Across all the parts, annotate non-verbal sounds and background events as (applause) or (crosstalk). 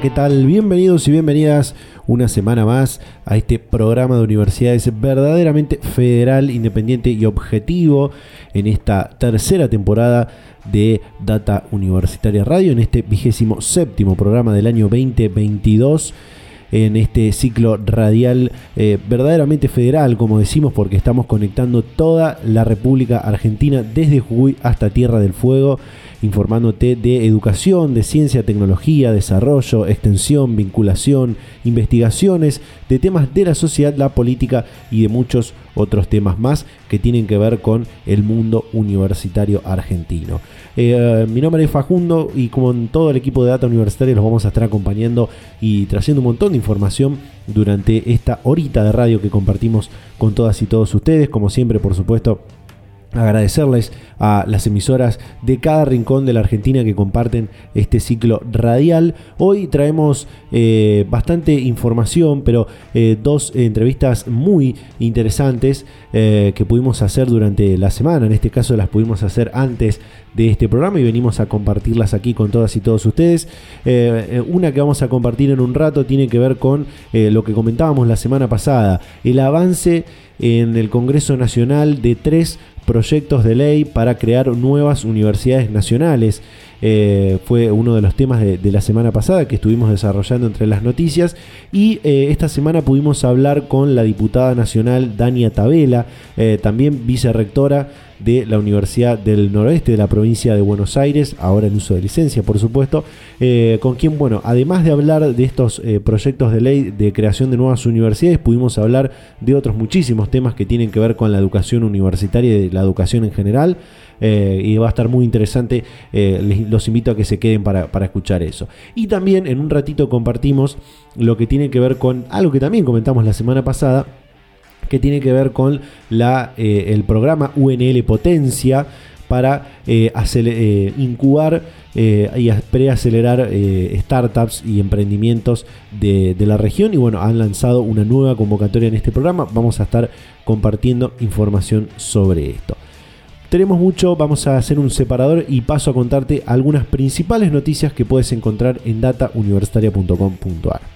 ¿Qué tal? Bienvenidos y bienvenidas una semana más a este programa de universidades verdaderamente federal, independiente y objetivo en esta tercera temporada de Data Universitaria Radio, en este vigésimo séptimo programa del año 2022 en este ciclo radial eh, verdaderamente federal, como decimos, porque estamos conectando toda la República Argentina desde Jujuy hasta Tierra del Fuego informándote de educación, de ciencia, tecnología, desarrollo, extensión, vinculación, investigaciones, de temas de la sociedad, la política y de muchos otros temas más que tienen que ver con el mundo universitario argentino. Eh, mi nombre es Facundo y como en todo el equipo de Data Universitaria los vamos a estar acompañando y trayendo un montón de información durante esta horita de radio que compartimos con todas y todos ustedes. Como siempre, por supuesto, agradecerles a las emisoras de cada rincón de la Argentina que comparten este ciclo radial. Hoy traemos eh, bastante información, pero eh, dos entrevistas muy interesantes eh, que pudimos hacer durante la semana. En este caso las pudimos hacer antes de este programa y venimos a compartirlas aquí con todas y todos ustedes. una que vamos a compartir en un rato tiene que ver con lo que comentábamos la semana pasada, el avance en el Congreso Nacional de tres proyectos de ley para crear nuevas universidades nacionales. Eh, fue uno de los temas de, la semana pasada que estuvimos desarrollando entre las noticias y eh, esta semana pudimos hablar con la diputada nacional Dania Tabela, eh, también vicerrectora de la Universidad del Noroeste de la provincia de Buenos Aires, ahora en uso de licencia, por supuesto, eh, con quien, bueno, además de hablar de estos eh, proyectos de ley de creación de nuevas universidades, pudimos hablar de otros muchísimos temas que tienen que ver con la educación universitaria y la educación en general. Eh, y va a estar muy interesante. los invito a que se queden para, para, escuchar eso. Y también en un ratito compartimos lo que tiene que ver con algo que también comentamos la semana pasada, que tiene que ver con la, eh, el programa UNL Potencia para eh, eh, incubar y preacelerar startups y emprendimientos de, de, la región. Y bueno, han lanzado una nueva convocatoria en este programa. Vamos a estar compartiendo información sobre esto. Tenemos mucho, vamos a hacer un separador y paso a contarte algunas principales noticias que puedes encontrar en datauniversitaria.com.ar.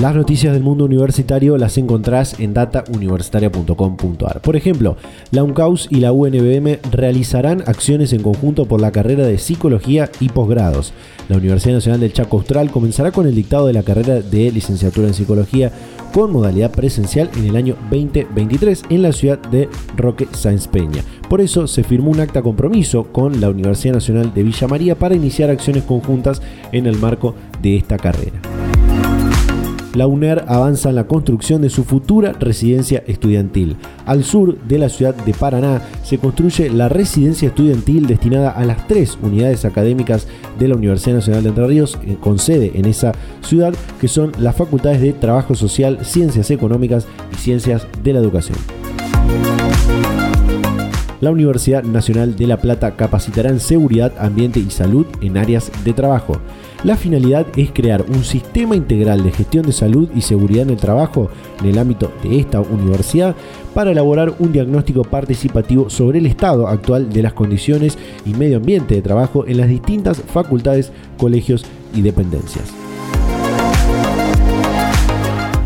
Las noticias del mundo universitario las encontrás en datauniversitaria.com.ar. Por ejemplo, la UNCAUS y la UNBM realizarán acciones en conjunto por la carrera de psicología y posgrados. La Universidad Nacional del Chaco Austral comenzará con el dictado de la carrera de licenciatura en psicología con modalidad presencial en el año 2023 en la ciudad de Roque Sáenz Peña. Por eso se firmó un acta compromiso con la Universidad Nacional de Villa María para iniciar acciones conjuntas en el marco de esta carrera la UNER avanza en la construcción de su futura residencia estudiantil. Al sur de la ciudad de Paraná se construye la residencia estudiantil destinada a las tres unidades académicas de la Universidad Nacional de Entre Ríos, eh, con sede en esa ciudad, que son las facultades de Trabajo Social, Ciencias Económicas y Ciencias de la Educación. La Universidad Nacional de La Plata capacitará en seguridad, ambiente y salud en áreas de trabajo. La finalidad es crear un sistema integral de gestión de salud y seguridad en el trabajo en el ámbito de esta universidad para elaborar un diagnóstico participativo sobre el estado actual de las condiciones y medio ambiente de trabajo en las distintas facultades, colegios y dependencias.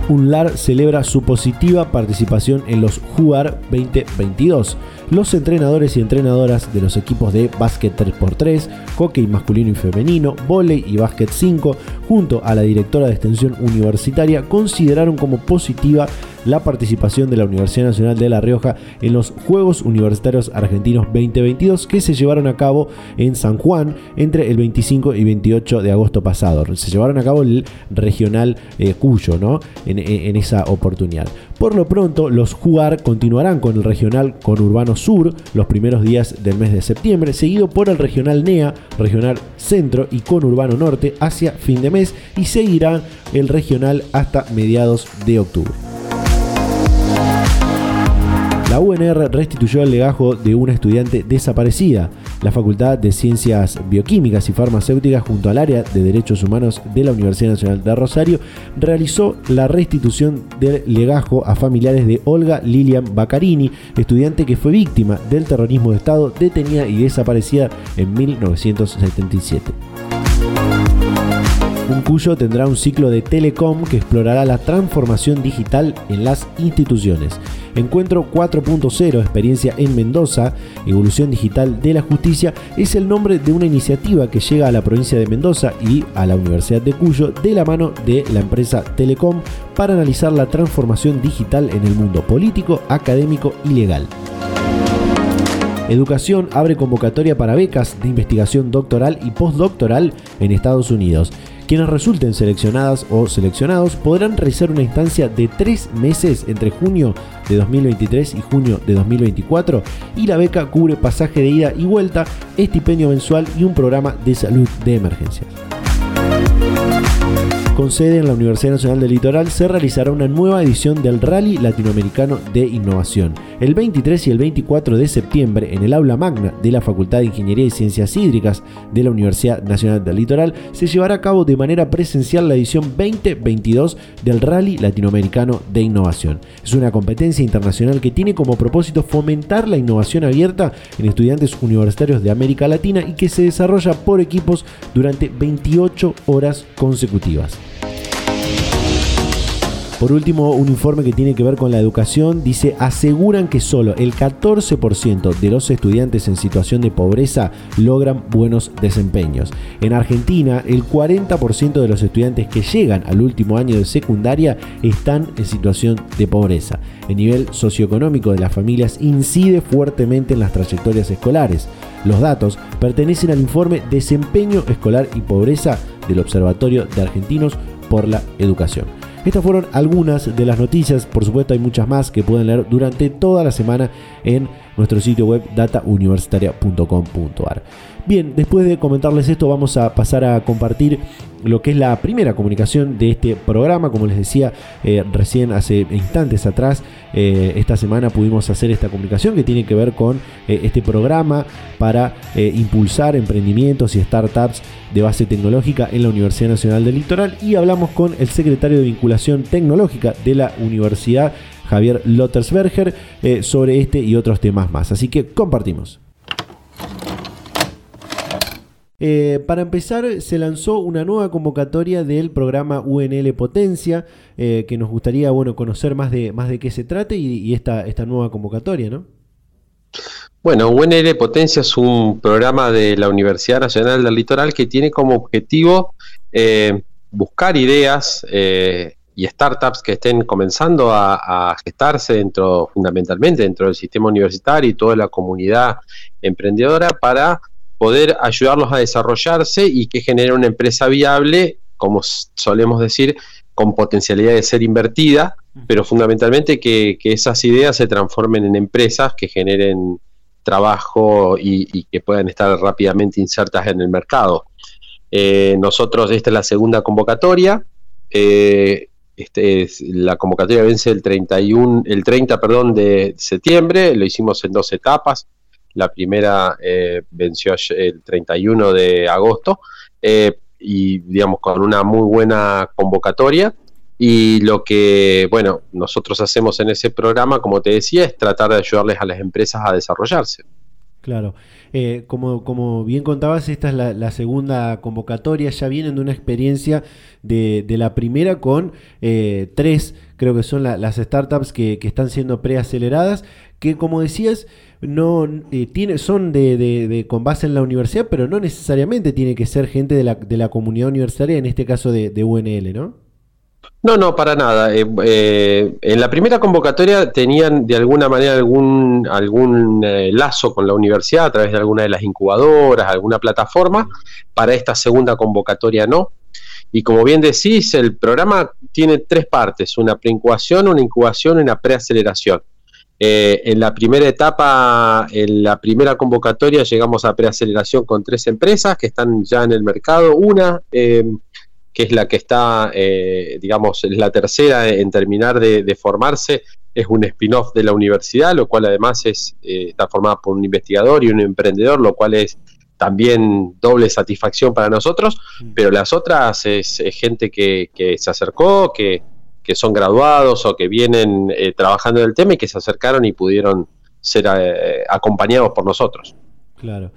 UNLAR celebra su positiva participación en los JUAR 2022 los entrenadores y entrenadoras de los equipos de básquet 3x3, hockey masculino y femenino, volei y básquet 5, junto a la directora de extensión universitaria, consideraron como positiva la participación de la Universidad Nacional de La Rioja en los Juegos Universitarios Argentinos 2022 que se llevaron a cabo en San Juan entre el 25 y 28 de agosto pasado. Se llevaron a cabo el regional eh, Cuyo, ¿no? En, en, esa oportunidad. Por lo pronto, los jugar continuarán con el regional Conurbano Sur los primeros días del mes de septiembre, seguido por el regional NEA, regional Centro y Conurbano Norte hacia fin de mes y seguirá el regional hasta mediados de octubre. La UNR restituyó el legajo de una estudiante desaparecida. La Facultad de Ciencias Bioquímicas y Farmacéuticas junto al área de Derechos Humanos de la Universidad Nacional de Rosario realizó la restitución del legajo a familiares de Olga Lilian Baccarini, estudiante que fue víctima del terrorismo de Estado, detenida y desaparecida en 1977. Un cuyo tendrá un ciclo de telecom que explorará la transformación digital en las instituciones. Encuentro 4.0, experiencia en Mendoza, evolución digital de la justicia, es el nombre de una iniciativa que llega a la provincia de Mendoza y a la Universidad de Cuyo de la mano de la empresa Telecom para analizar la transformación digital en el mundo político, académico y legal. Educación abre convocatoria para becas de investigación doctoral y postdoctoral en Estados Unidos. Quienes resulten seleccionadas o seleccionados podrán realizar una instancia de tres meses entre junio de 2023 y junio de 2024 y la beca cubre pasaje de ida y vuelta, estipendio mensual y un programa de salud de emergencias con sede en la Universidad Nacional del Litoral, se realizará una nueva edición del Rally Latinoamericano de Innovación. El 23 y el 24 de septiembre, en el aula magna de la Facultad de Ingeniería y Ciencias Hídricas de la Universidad Nacional del Litoral, se llevará a cabo de manera presencial la edición 2022 del Rally Latinoamericano de Innovación. Es una competencia internacional que tiene como propósito fomentar la innovación abierta en estudiantes universitarios de América Latina y que se desarrolla por equipos durante 28 horas consecutivas. Por último, un informe que tiene que ver con la educación dice, aseguran que solo el 14% de los estudiantes en situación de pobreza logran buenos desempeños. En Argentina, el 40% de los estudiantes que llegan al último año de secundaria están en situación de pobreza. El nivel socioeconómico de las familias incide fuertemente en las trayectorias escolares. Los datos pertenecen al informe Desempeño Escolar y Pobreza del Observatorio de Argentinos por la Educación. Estas fueron algunas de las noticias, por supuesto hay muchas más que pueden leer durante toda la semana en nuestro sitio web datauniversitaria.com.ar. Bien, después de comentarles esto vamos a pasar a compartir lo que es la primera comunicación de este programa. Como les decía eh, recién hace instantes atrás, eh, esta semana pudimos hacer esta comunicación que tiene que ver con eh, este programa para impulsar emprendimientos y startups de base tecnológica en la Universidad Nacional del Litoral y hablamos con el secretario de vinculación tecnológica de la universidad. Javier Lottersberger sobre este y otros temas más. Así que compartimos. Eh, para empezar, se lanzó una nueva convocatoria del programa UNL Potencia, eh, que nos gustaría bueno, conocer más de, más de qué se trata y, esta, esta nueva convocatoria, ¿no? Bueno, UNL Potencia es un programa de la Universidad Nacional del Litoral que tiene como objetivo eh, buscar ideas y startups que estén comenzando a, a, gestarse dentro, fundamentalmente dentro del sistema universitario y toda la comunidad emprendedora para poder ayudarlos a desarrollarse y que genere una empresa viable, como solemos decir, con potencialidad de ser invertida, pero fundamentalmente que, esas ideas se transformen en empresas que generen trabajo y, que puedan estar rápidamente insertas en el mercado. Eh, nosotros, esta es la segunda convocatoria. Eh, este es, la convocatoria vence el 31, el 30 perdón, de septiembre, lo hicimos en dos etapas. La primera eh, venció el 31 de agosto eh, y, digamos, con una muy buena convocatoria. Y lo que, bueno, nosotros hacemos en ese programa, como te decía, es tratar de ayudarles a las empresas a desarrollarse. Claro. Eh, como, como bien contabas, esta es la, segunda convocatoria. Ya vienen de una experiencia de, la primera con tres, creo que son las startups que, que, están siendo preaceleradas, que como decías, no eh, tiene, son de, con base en la universidad, pero no necesariamente tiene que ser gente de la, de comunidad universitaria, en este caso de, UNL, ¿no? No, no, para nada. Eh, eh, en la primera convocatoria tenían de alguna manera algún, algún lazo con la universidad a través de alguna de las incubadoras, alguna plataforma. Para esta segunda convocatoria no. Y como bien decís, el programa tiene tres partes, una preincubación, una incubación y una preaceleración. Eh, en la primera etapa, en la primera convocatoria, llegamos a preaceleración con tres empresas que están ya en el mercado. Una, eh, que es la que está, eh, digamos, es la tercera en terminar de, formarse, es un spin-off de la universidad, lo cual además es, está formada por un investigador y un emprendedor, lo cual es también doble satisfacción para nosotros, mm. pero las otras es, gente que, que se acercó, que que son graduados o que vienen eh, trabajando en el tema y que se acercaron y pudieron ser eh, acompañados por nosotros. Claro.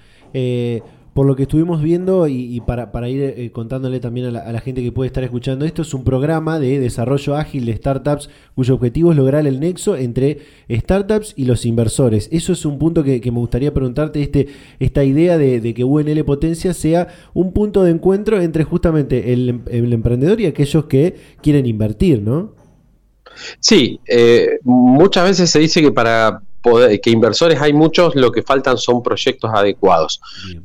Por lo que estuvimos viendo y, para, ir eh, contándole también a la, gente que puede estar escuchando esto, es un programa de desarrollo ágil de startups cuyo objetivo es lograr el nexo entre startups y los inversores. Eso es un punto que, me gustaría preguntarte, este, esta idea de, que UNL Potencia sea un punto de encuentro entre justamente el, emprendedor y aquellos que quieren invertir, ¿no? Sí, eh, muchas veces se dice que para que inversores hay muchos, lo que faltan son proyectos adecuados.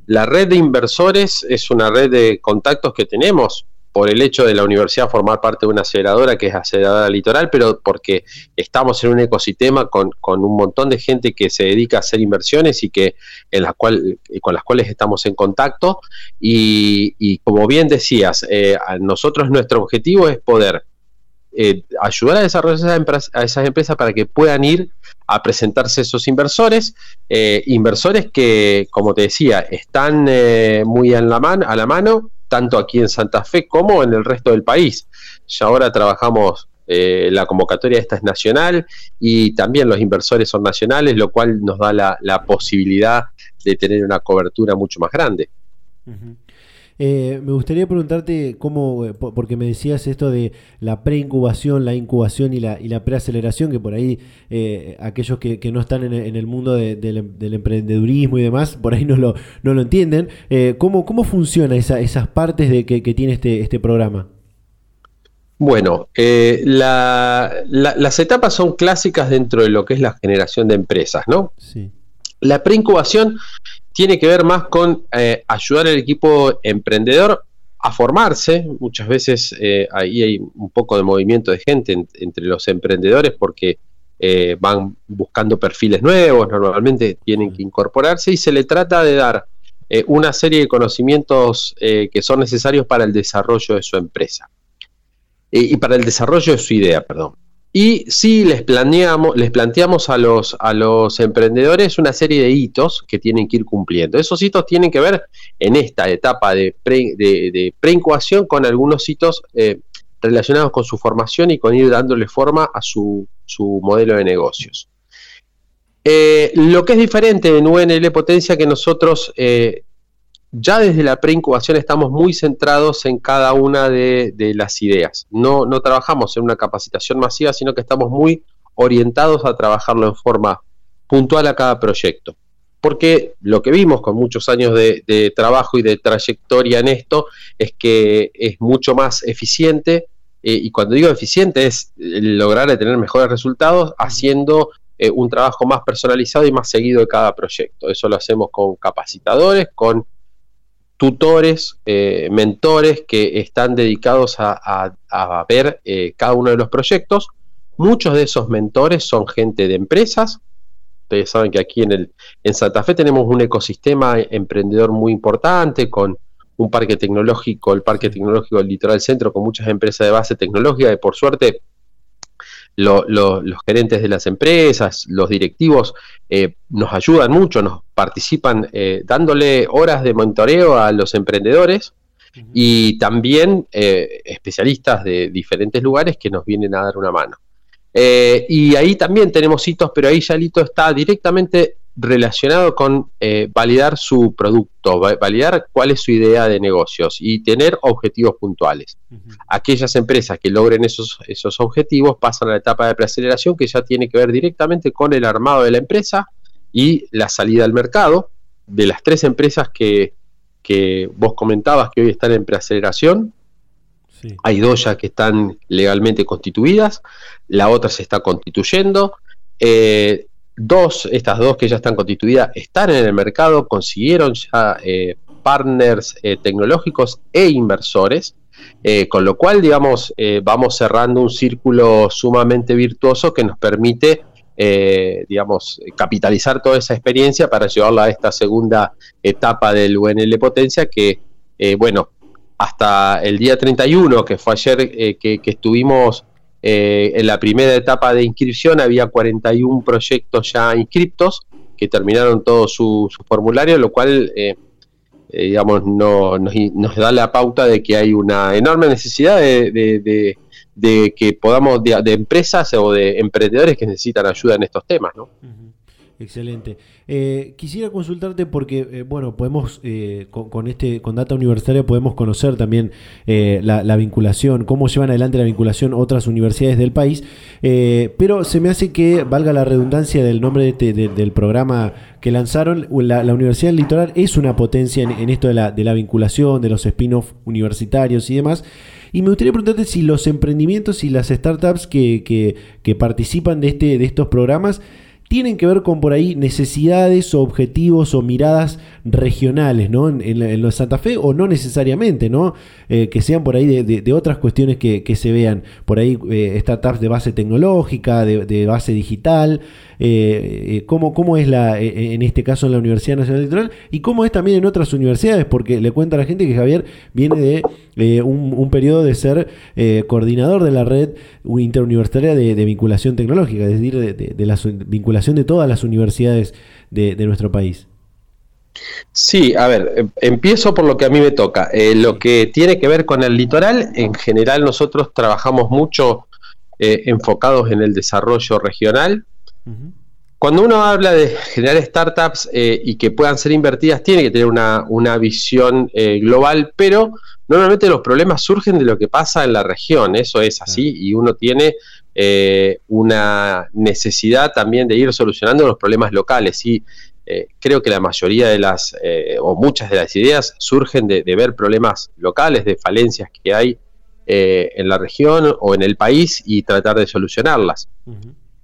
La red de inversores es una red de contactos que tenemos por el hecho de la universidad formar parte de una aceleradora que es aceleradora litoral, pero porque estamos en un ecosistema con, un montón de gente que se dedica a hacer inversiones y que en la cual, con las cuales estamos en contacto. Y, como bien decías, eh, nosotros nuestro objetivo es poder eh, ayudar a desarrollar a esas empresas para que puedan ir a presentarse esos inversores, eh, inversores que, como te decía, están eh, muy a la, a la mano, tanto aquí en Santa Fe como en el resto del país. Ya ahora trabajamos, la convocatoria esta es nacional y también los inversores son nacionales, lo cual nos da la, posibilidad de tener una cobertura mucho más grande. Eh, me gustaría preguntarte cómo, eh, porque me decías esto de la preincubación, la incubación y la, y la preaceleración, que por ahí eh, aquellos que, no están en, el mundo del, emprendedurismo y demás, por ahí no lo, no lo entienden. ¿cómo, ¿Cómo funciona esa, esas partes de que, tiene este, este programa? Bueno, las etapas son clásicas dentro de lo que es la generación de empresas, ¿no? Sí. La preincubación tiene que ver más con eh, ayudar al equipo emprendedor a formarse. Muchas veces eh, ahí hay un poco de movimiento de gente entre los emprendedores porque eh, van buscando perfiles nuevos, normalmente tienen que incorporarse y se le trata de dar una serie de conocimientos que son necesarios para el desarrollo de su empresa y para el desarrollo de su idea, perdón. Y sí les planeamos, les planteamos a los, a los emprendedores una serie de hitos que tienen que ir cumpliendo. Esos hitos tienen que ver en esta etapa de, pre, de, preincubación con algunos hitos eh, relacionados con su formación y con ir dándole forma a su, modelo de negocios. Eh, lo que es diferente en UNL Potencia que nosotros eh, ya desde la preincubación estamos muy centrados en cada una de, las ideas. No, no trabajamos en una capacitación masiva, sino que estamos muy orientados a trabajarlo en forma puntual a cada proyecto. Porque lo que vimos con muchos años de, trabajo y de trayectoria en esto es que es mucho más eficiente, eh, y cuando digo eficiente es lograr tener mejores resultados haciendo eh, un trabajo más personalizado y más seguido de cada proyecto. Eso lo hacemos con capacitadores, con tutores, eh, mentores que están dedicados a, ver eh, cada uno de los proyectos. Muchos de esos mentores son gente de empresas. Ustedes saben que aquí en, el, en Santa Fe tenemos un ecosistema emprendedor muy importante con un parque tecnológico, el Parque Tecnológico del Litoral Centro, con muchas empresas de base tecnológica y por suerte los gerentes de las empresas, los directivos, eh, nos ayudan mucho, nos participan eh, dándole horas de monitoreo a los emprendedores y también eh, especialistas de diferentes lugares que nos vienen a dar una mano. y ahí también tenemos hitos, pero ahí ya el hito está directamente relacionado con eh, validar su producto, validar cuál es su idea de negocios y tener objetivos puntuales. Aquellas empresas que logren esos, esos objetivos pasan a la etapa de preaceleración que ya tiene que ver directamente con el armado de la empresa y la salida al mercado. De las tres empresas que, vos comentabas que hoy están en preaceleración, hay dos ya que están legalmente constituidas, la otra se está constituyendo. Eh, dos, estas dos que ya están constituidas, están en el mercado, consiguieron ya eh, partners eh, tecnológicos e inversores, con lo cual, digamos, vamos cerrando un círculo sumamente virtuoso que nos permite eh, digamos, capitalizar toda esa experiencia para llevarla a esta segunda etapa del UNL Potencia que, eh, bueno, hasta el día 31, que fue ayer eh, que, estuvimos en la primera etapa de inscripción, había 41 proyectos ya inscriptos que terminaron todo su, formulario, lo cual, digamos, no, nos, da la pauta de que hay una enorme necesidad de de que podamos, de, empresas o de emprendedores que necesitan ayuda en estos temas, ¿no? Excelente. Eh, quisiera consultarte porque, eh, bueno, podemos, eh, con, este, con Data Universitaria podemos conocer también la, vinculación, cómo llevan adelante la vinculación otras universidades del país, pero se me hace que, valga la redundancia del nombre este, del programa que lanzaron, la, Universidad del Litoral es una potencia en, esto de la, de la vinculación, de los spin-off universitarios y demás. Y me gustaría preguntarte si los emprendimientos y las startups que, que, que participan de, este, de estos programas tienen que ver con por ahí necesidades o objetivos o miradas regionales, ¿no? En, en, Santa Fe o no necesariamente, ¿no? Eh, que sean por ahí de, otras cuestiones que, se vean, por ahí eh, startups de base tecnológica, de, base digital, eh, cómo, cómo, es la, en este caso en la Universidad Nacional Electoral y cómo es también en otras universidades, porque le cuenta a la gente que Javier viene de un, periodo de ser coordinador de la red interuniversitaria de, vinculación tecnológica, es decir, de, la vinculación de todas las universidades de nuestro país. Sí, a ver, em, empiezo por lo que a mí me toca. Eh, lo que tiene que ver con el litoral, en general nosotros trabajamos mucho eh, enfocados en el desarrollo regional. Cuando uno habla de generar startups eh, y que puedan ser invertidas, tiene que tener una, una visión global, pero normalmente los problemas surgen de lo que pasa en la región, eso es así, y uno tiene una necesidad también de ir solucionando los problemas locales. Y eh, creo que la mayoría de las, eh, o muchas de las ideas surgen de, ver problemas locales, de falencias que hay eh, en la región o en el país y tratar de solucionarlas.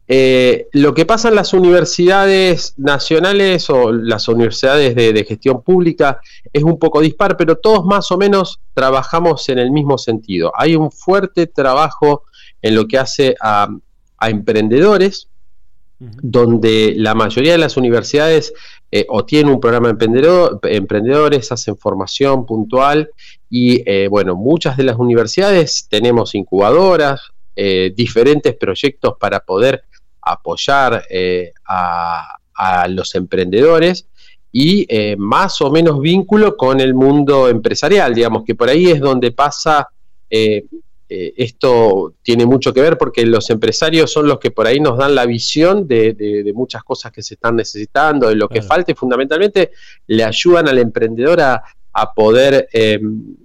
lo que pasa en las universidades nacionales o las universidades de, gestión pública es un poco dispar, pero todos más o menos trabajamos en el mismo sentido. Hay un fuerte trabajo en lo que hace a emprendedores, donde la mayoría de las universidades eh, o tienen un programa de emprendedores, hacen formación puntual y eh, bueno, muchas de las universidades tenemos incubadoras, eh, diferentes proyectos para poder apoyar a, a, los emprendedores y más o menos vínculo con el mundo empresarial, digamos que por ahí es donde pasa eh, esto tiene mucho que ver porque los empresarios son los que por ahí nos dan la visión de, muchas cosas que se están necesitando, de lo que falta y fundamentalmente le ayudan al emprendedor a, poder em,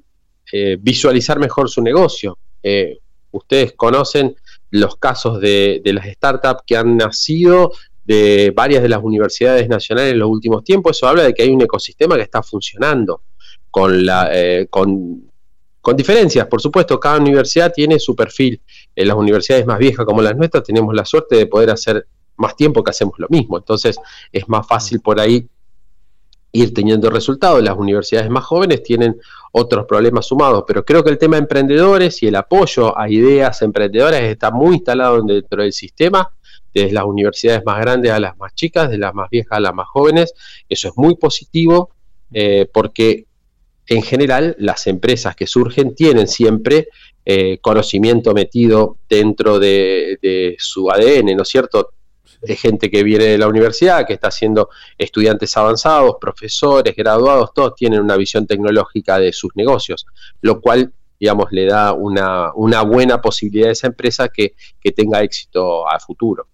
eh, visualizar mejor su negocio. Eh, ustedes conocen los casos de, las startups que han nacido de varias de las universidades nacionales en los últimos tiempos. Eso habla de que hay un ecosistema que está funcionando con, la, con con diferencias, por supuesto, cada universidad tiene su perfil. En las universidades más viejas como las nuestras tenemos la suerte de poder hacer más tiempo que hacemos lo mismo. Entonces es más fácil por ahí ir teniendo resultados. Las universidades más jóvenes tienen otros problemas sumados, pero creo que el tema de emprendedores y el apoyo a ideas emprendedoras está muy instalado dentro del sistema, desde las universidades más grandes a las más chicas, de las más viejas a las más jóvenes. Eso es muy positivo eh, porque en general las empresas que surgen tienen siempre eh, conocimiento metido dentro de, su ADN, ¿no es cierto? De gente que viene de la universidad, que está haciendo estudiantes avanzados, profesores, graduados, todos tienen una visión tecnológica de sus negocios, lo cual, digamos, le da una, buena posibilidad a esa empresa que, que tenga éxito a futuro.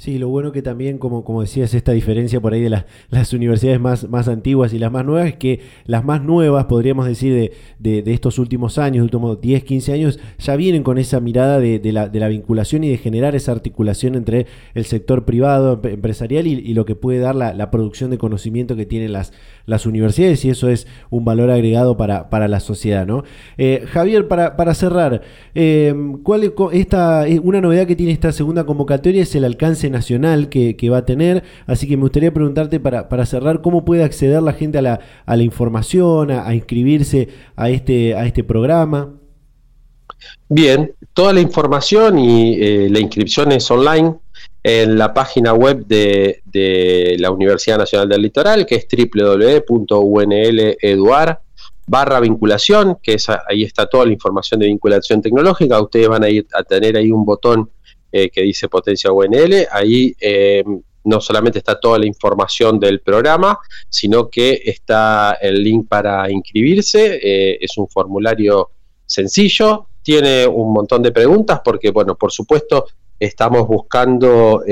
Sí, lo bueno que también, como, como decías, esta diferencia por ahí de las universidades más, más antiguas y las más nuevas, es que las más nuevas, podríamos decir, de, de, estos últimos años, últimos 10, 15 años, ya vienen con esa mirada de, de, la, de la vinculación y de generar esa articulación entre el sector privado, empresarial y, lo que puede dar la, producción de conocimiento que tienen las, las universidades, y eso es un valor agregado para, para la sociedad. ¿no? Eh, Javier, para, para cerrar, eh, ¿cuál es esta, una novedad que tiene esta segunda convocatoria es el alcance nacional que, va a tener. Así que me gustaría preguntarte para, para, cerrar cómo puede acceder la gente a la, a la información, a, inscribirse a este, a este programa. Bien, toda la información y eh, la inscripción es online en la página web de, de, la Universidad Nacional del Litoral, que es www.unleduar barra vinculación, que es, ahí está toda la información de vinculación tecnológica. Ustedes van a ir a tener ahí un botón eh, que dice Potencia UNL. Ahí eh, no solamente está toda la información del programa, sino que está el link para inscribirse. Eh, es un formulario sencillo, tiene un montón de preguntas porque, bueno, por supuesto, estamos buscando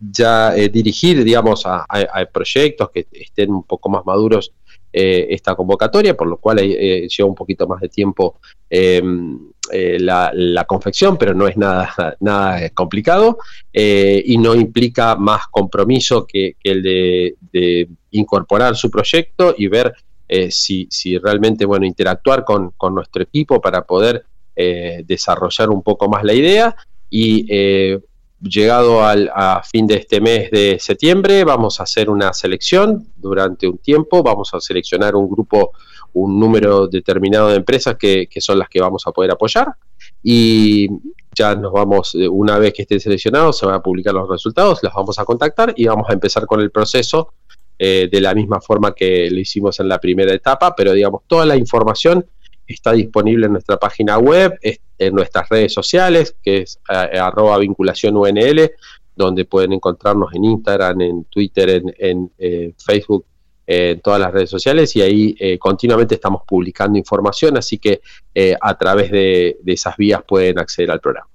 ya dirigir, digamos, a, proyectos que estén un poco más maduros esta convocatoria, por lo cual lleva un poquito más de tiempo eh, la, confección, pero no es nada, (laughs) nada complicado eh, y no implica más compromiso que, el de, incorporar su proyecto y ver eh, si, si, realmente, bueno, interactuar con, nuestro equipo para poder desarrollar un poco más la idea y llegado al, a fin de este mes de septiembre vamos a hacer una selección durante un tiempo, vamos a seleccionar un grupo un número determinado de empresas que, son las que vamos a poder apoyar. Y ya nos vamos, eh, una vez que estén seleccionados, se van a publicar los resultados, las vamos a contactar y vamos a empezar con el proceso eh, de la misma forma que lo hicimos en la primera etapa, pero digamos, toda la información está disponible en nuestra página web, en nuestras redes sociales, que es eh, arroba vinculación donde pueden encontrarnos en Instagram, en Twitter, en, Facebook en todas las redes sociales y ahí eh, continuamente estamos publicando información, así que eh, a través de, esas vías pueden acceder al programa.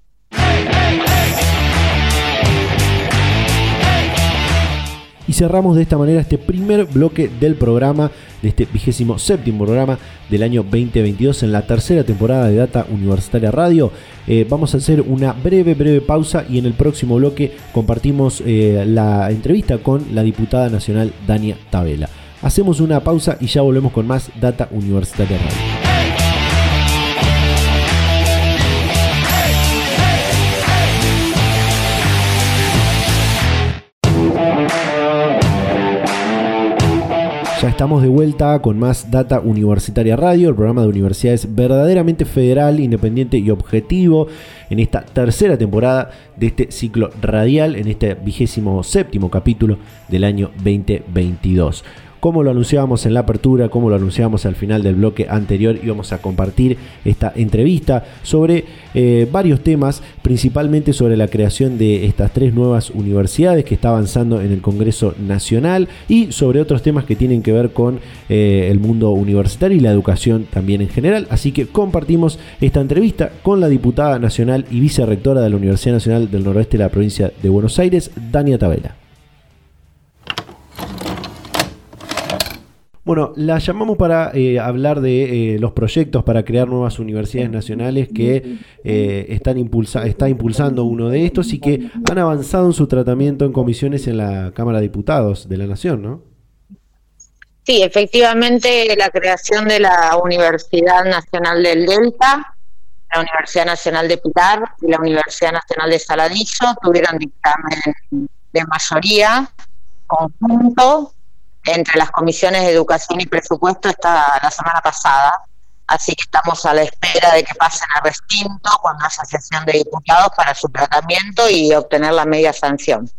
Y cerramos de esta manera este primer bloque del programa, de este vigésimo séptimo programa del año 2022 en la tercera temporada de Data Universitaria Radio. Eh, vamos a hacer una breve, breve pausa y en el próximo bloque compartimos la entrevista con la diputada nacional Dania Tabela. Hacemos una pausa y ya volvemos con más Data Universitaria Radio. Ya estamos de vuelta con más Data Universitaria Radio, el programa de universidades verdaderamente federal, independiente y objetivo en esta tercera temporada de este ciclo radial, en este vigésimo séptimo capítulo del año 2022 como lo anunciábamos en la apertura, como lo anunciábamos al final del bloque anterior, íbamos a compartir esta entrevista sobre eh, varios temas, principalmente sobre la creación de estas tres nuevas universidades que está avanzando en el Congreso Nacional y sobre otros temas que tienen que ver con eh, el mundo universitario y la educación también en general. Así que compartimos esta entrevista con la diputada nacional y vicerrectora de la Universidad Nacional del Noroeste de la provincia de Buenos Aires, Dania Tabela. Bueno, la llamamos para eh, hablar de eh, los proyectos para crear nuevas universidades nacionales que eh, están impulsa está impulsando uno de estos y que han avanzado en su tratamiento en comisiones en la Cámara de Diputados de la Nación, ¿no? Sí, efectivamente la creación de la Universidad Nacional del Delta, la Universidad Nacional de Pilar y la Universidad Nacional de Saladillo tuvieron dictamen de mayoría conjunto entre las comisiones de educación y presupuesto está la semana pasada, así que estamos a la espera de que pasen al recinto cuando haya sesión de diputados para su tratamiento y obtener la media sanción.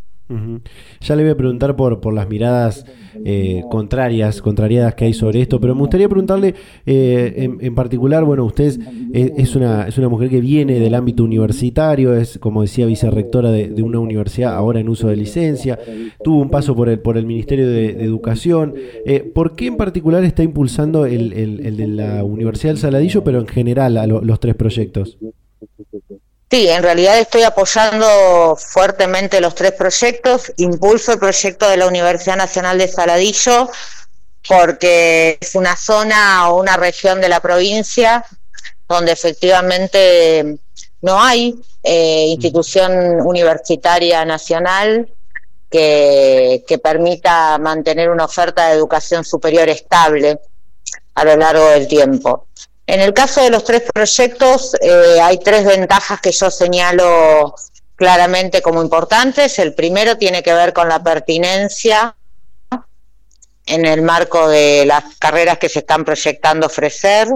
Ya le voy a preguntar por, por las miradas eh, contrarias, contrariadas que hay sobre esto, pero me gustaría preguntarle eh, en, particular, bueno, usted es, una, es una mujer que viene del ámbito universitario, es, como decía, vicerrectora de, de una universidad ahora en uso de licencia, tuvo un paso por el, por el Ministerio de, Educación. Eh, ¿Por qué en particular está impulsando el, el, de la Universidad del Saladillo, pero en general a los tres proyectos? Sí, en realidad estoy apoyando fuertemente los tres proyectos. Impulso el proyecto de la Universidad Nacional de Saladillo porque es una zona o una región de la provincia donde efectivamente no hay eh, institución universitaria nacional que, que permita mantener una oferta de educación superior estable a lo largo del tiempo. En el caso de los tres proyectos, eh, hay tres ventajas que yo señalo claramente como importantes. El primero tiene que ver con la pertinencia en el marco de las carreras que se están proyectando ofrecer,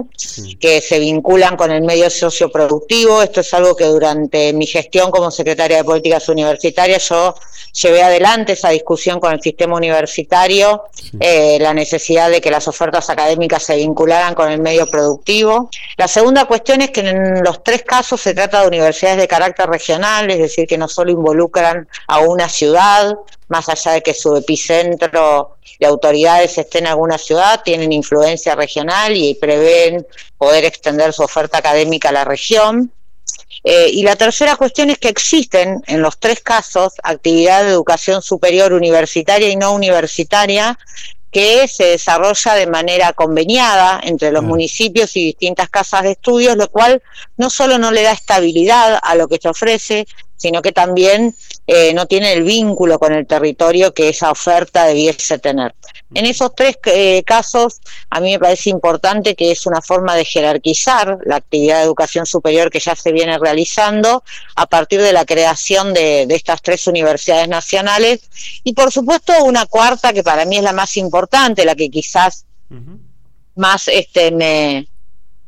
que se vinculan con el medio socioproductivo. Esto es algo que durante mi gestión como secretaria de Políticas Universitarias yo llevé adelante esa discusión con el sistema universitario, eh, la necesidad de que las ofertas académicas se vincularan con el medio productivo. La segunda cuestión es que en los tres casos se trata de universidades de carácter regional, es decir, que no solo involucran a una ciudad, más allá de que su epicentro de autoridades esté en alguna ciudad, tienen influencia regional y prevén poder extender su oferta académica a la región. Eh, y la tercera cuestión es que existen en los tres casos actividad de educación superior universitaria y no universitaria que se desarrolla de manera conveniada entre los municipios y distintas casas de estudios, lo cual no solo no le da estabilidad a lo que se ofrece, sino que también eh, no tiene el vínculo con el territorio que esa oferta debiese tener. En esos tres eh, casos, a mí me parece importante que es una forma de jerarquizar la actividad de educación superior que ya se viene realizando a partir de la creación de, estas tres universidades nacionales. Y, por supuesto, una cuarta que para mí es la más importante, la que quizás más este, me,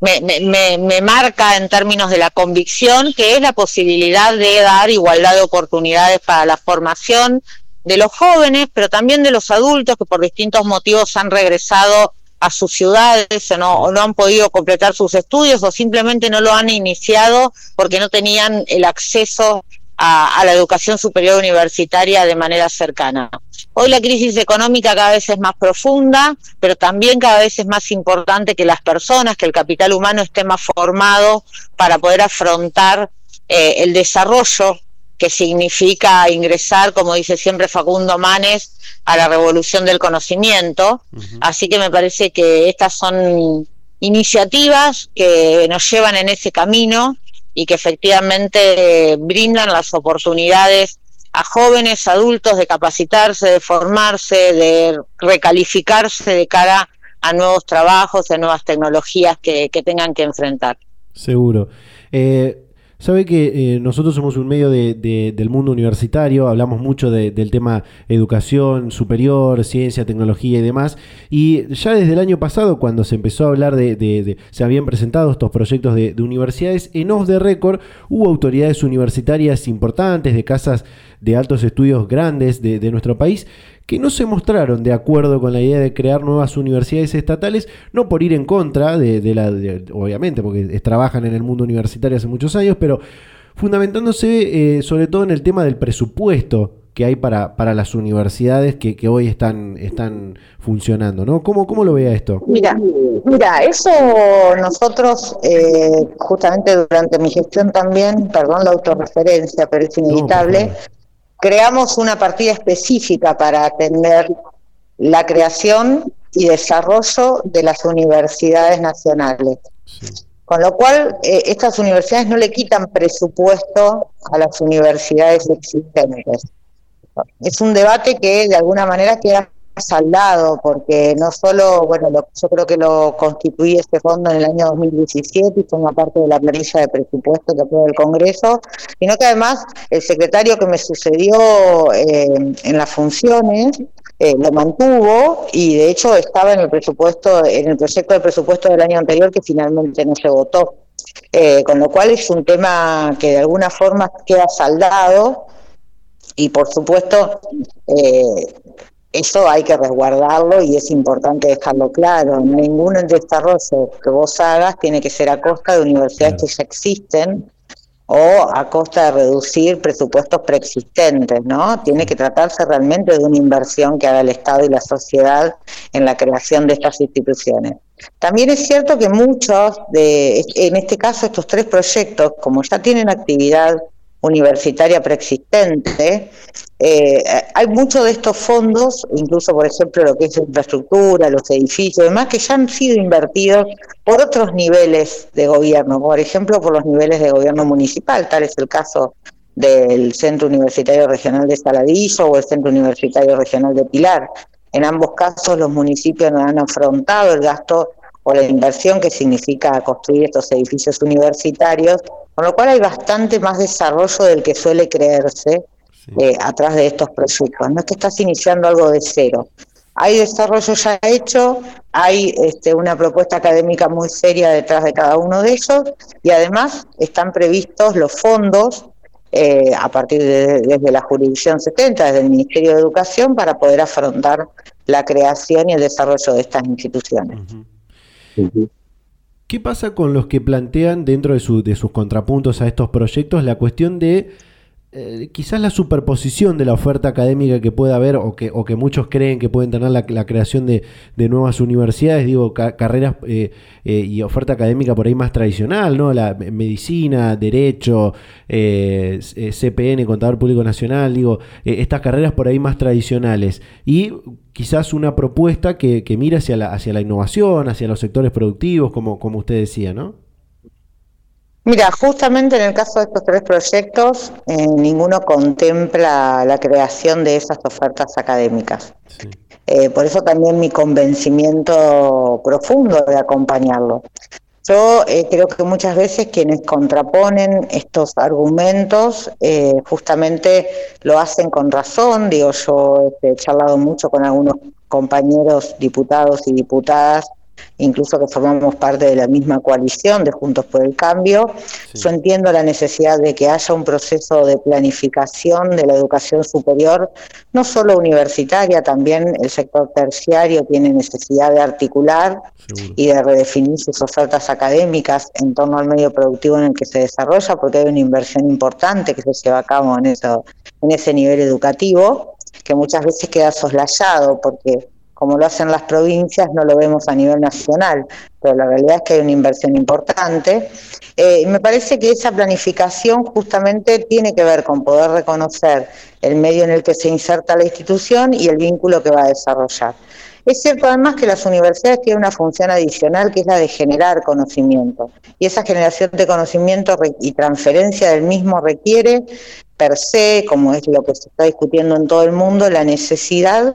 me, me, me, marca en términos de la convicción, que es la posibilidad de dar igualdad de oportunidades para la formación de los jóvenes, pero también de los adultos que por distintos motivos han regresado a sus ciudades o no, o no han podido completar sus estudios o simplemente no lo han iniciado porque no tenían el acceso a, la educación superior universitaria de manera cercana. Hoy la crisis económica cada vez es más profunda, pero también cada vez es más importante que las personas, que el capital humano esté más formado para poder afrontar eh, el desarrollo que significa ingresar, como dice siempre Facundo Manes, a la revolución del conocimiento. Así que me parece que estas son iniciativas que nos llevan en ese camino y que efectivamente brindan las oportunidades a jóvenes, adultos de capacitarse, de formarse, de recalificarse de cara a nuevos trabajos, a nuevas tecnologías que, tengan que enfrentar. Seguro. Eh, Sabe que eh, nosotros somos un medio de, del mundo universitario, hablamos mucho del tema educación superior, ciencia, tecnología y demás, y ya desde el año pasado, cuando se empezó a hablar de, se habían presentado estos proyectos de, universidades, en off the record hubo autoridades universitarias importantes, de casas de altos estudios grandes de nuestro país, que no se mostraron de acuerdo con la idea de crear nuevas universidades estatales, no por ir en contra de, la, obviamente, porque trabajan en el mundo universitario hace muchos años, pero fundamentándose eh, sobre todo en el tema del presupuesto que hay para, para las universidades que, hoy están, están funcionando, ¿no? ¿Cómo, ¿Cómo lo vea esto? Mira, mira, eso nosotros, eh, justamente durante mi gestión también, perdón la autorreferencia, pero es inevitable, creamos una partida específica para atender la creación y desarrollo de las universidades nacionales. Con lo cual, eh, estas universidades no le quitan presupuesto a las universidades existentes. Es un debate que de alguna manera queda saldado, porque no solo, bueno, yo creo que lo constituí este fondo en el año 2017 y forma parte de la planilla de presupuesto que aprueba el Congreso, sino que además el secretario que me sucedió eh, en las funciones eh, lo mantuvo y de hecho estaba en el presupuesto, en el proyecto de presupuesto del año anterior que finalmente no se votó. Eh, con lo cual es un tema que de alguna forma queda saldado y por supuesto eso hay que resguardarlo y es importante dejarlo claro. Ningún desarrollo que vos hagas tiene que ser a costa de universidades que ya existen o a costa de reducir presupuestos preexistentes, ¿no? Tiene que tratarse realmente de una inversión que haga el Estado y la sociedad en la creación de estas instituciones. También es cierto que muchos de, en este caso, estos tres proyectos, como ya tienen actividad universitaria preexistente, eh, hay muchos de estos fondos, incluso por ejemplo lo que es infraestructura, los edificios y demás, que ya han sido invertidos por otros niveles de gobierno, por ejemplo por los niveles de gobierno municipal, tal es el caso del Centro Universitario Regional de Saladillo o el Centro Universitario Regional de Pilar. En ambos casos los municipios no han afrontado el gasto o la inversión que significa construir estos edificios universitarios, con lo cual hay bastante más desarrollo del que suele creerse eh, atrás de estos proyectos. No es que estás iniciando algo de cero. Hay desarrollo ya hecho, hay este, una propuesta académica muy seria detrás de cada uno de ellos y además están previstos los fondos eh, a partir de desde la jurisdicción 70, desde el Ministerio de Educación, para poder afrontar la creación y el desarrollo de estas instituciones. ¿Qué pasa con los que plantean dentro de, de sus contrapuntos a estos proyectos la cuestión de eh, quizás la superposición de la oferta académica que puede haber o que, o que muchos creen que pueden tener la, creación de, nuevas universidades, digo, carreras eh, eh, y oferta académica por ahí más tradicional, ¿no? La medicina, derecho, CPN, contador público nacional, digo, estas carreras por ahí más tradicionales. Y quizás una propuesta que, que mira hacia la, hacia la innovación, hacia los sectores productivos, como, como usted decía, ¿no? Mira, justamente en el caso de estos tres proyectos, eh, ninguno contempla la creación de esas ofertas académicas. Eh, por eso también mi convencimiento profundo de acompañarlo. Yo eh, creo que muchas veces quienes contraponen estos argumentos justamente lo hacen con razón. Digo, yo he charlado mucho con algunos compañeros diputados y diputadas incluso que formamos parte de la misma coalición de Juntos por el Cambio. Yo entiendo la necesidad de que haya un proceso de planificación de la educación superior, no solo universitaria, también el sector terciario tiene necesidad de articular y de redefinir sus ofertas académicas en torno al medio productivo en el que se desarrolla, porque hay una inversión importante que se lleva a cabo en, eso, en ese nivel educativo, que muchas veces queda soslayado porque como lo hacen las provincias, no lo vemos a nivel nacional, pero la realidad es que hay una inversión importante. Eh, me parece que esa planificación justamente tiene que ver con poder reconocer el medio en el que se inserta la institución y el vínculo que va a desarrollar. Es cierto además que las universidades tienen una función adicional que es la de generar conocimiento. Y esa generación de conocimiento y transferencia del mismo requiere per se, como es lo que se está discutiendo en todo el mundo, la necesidad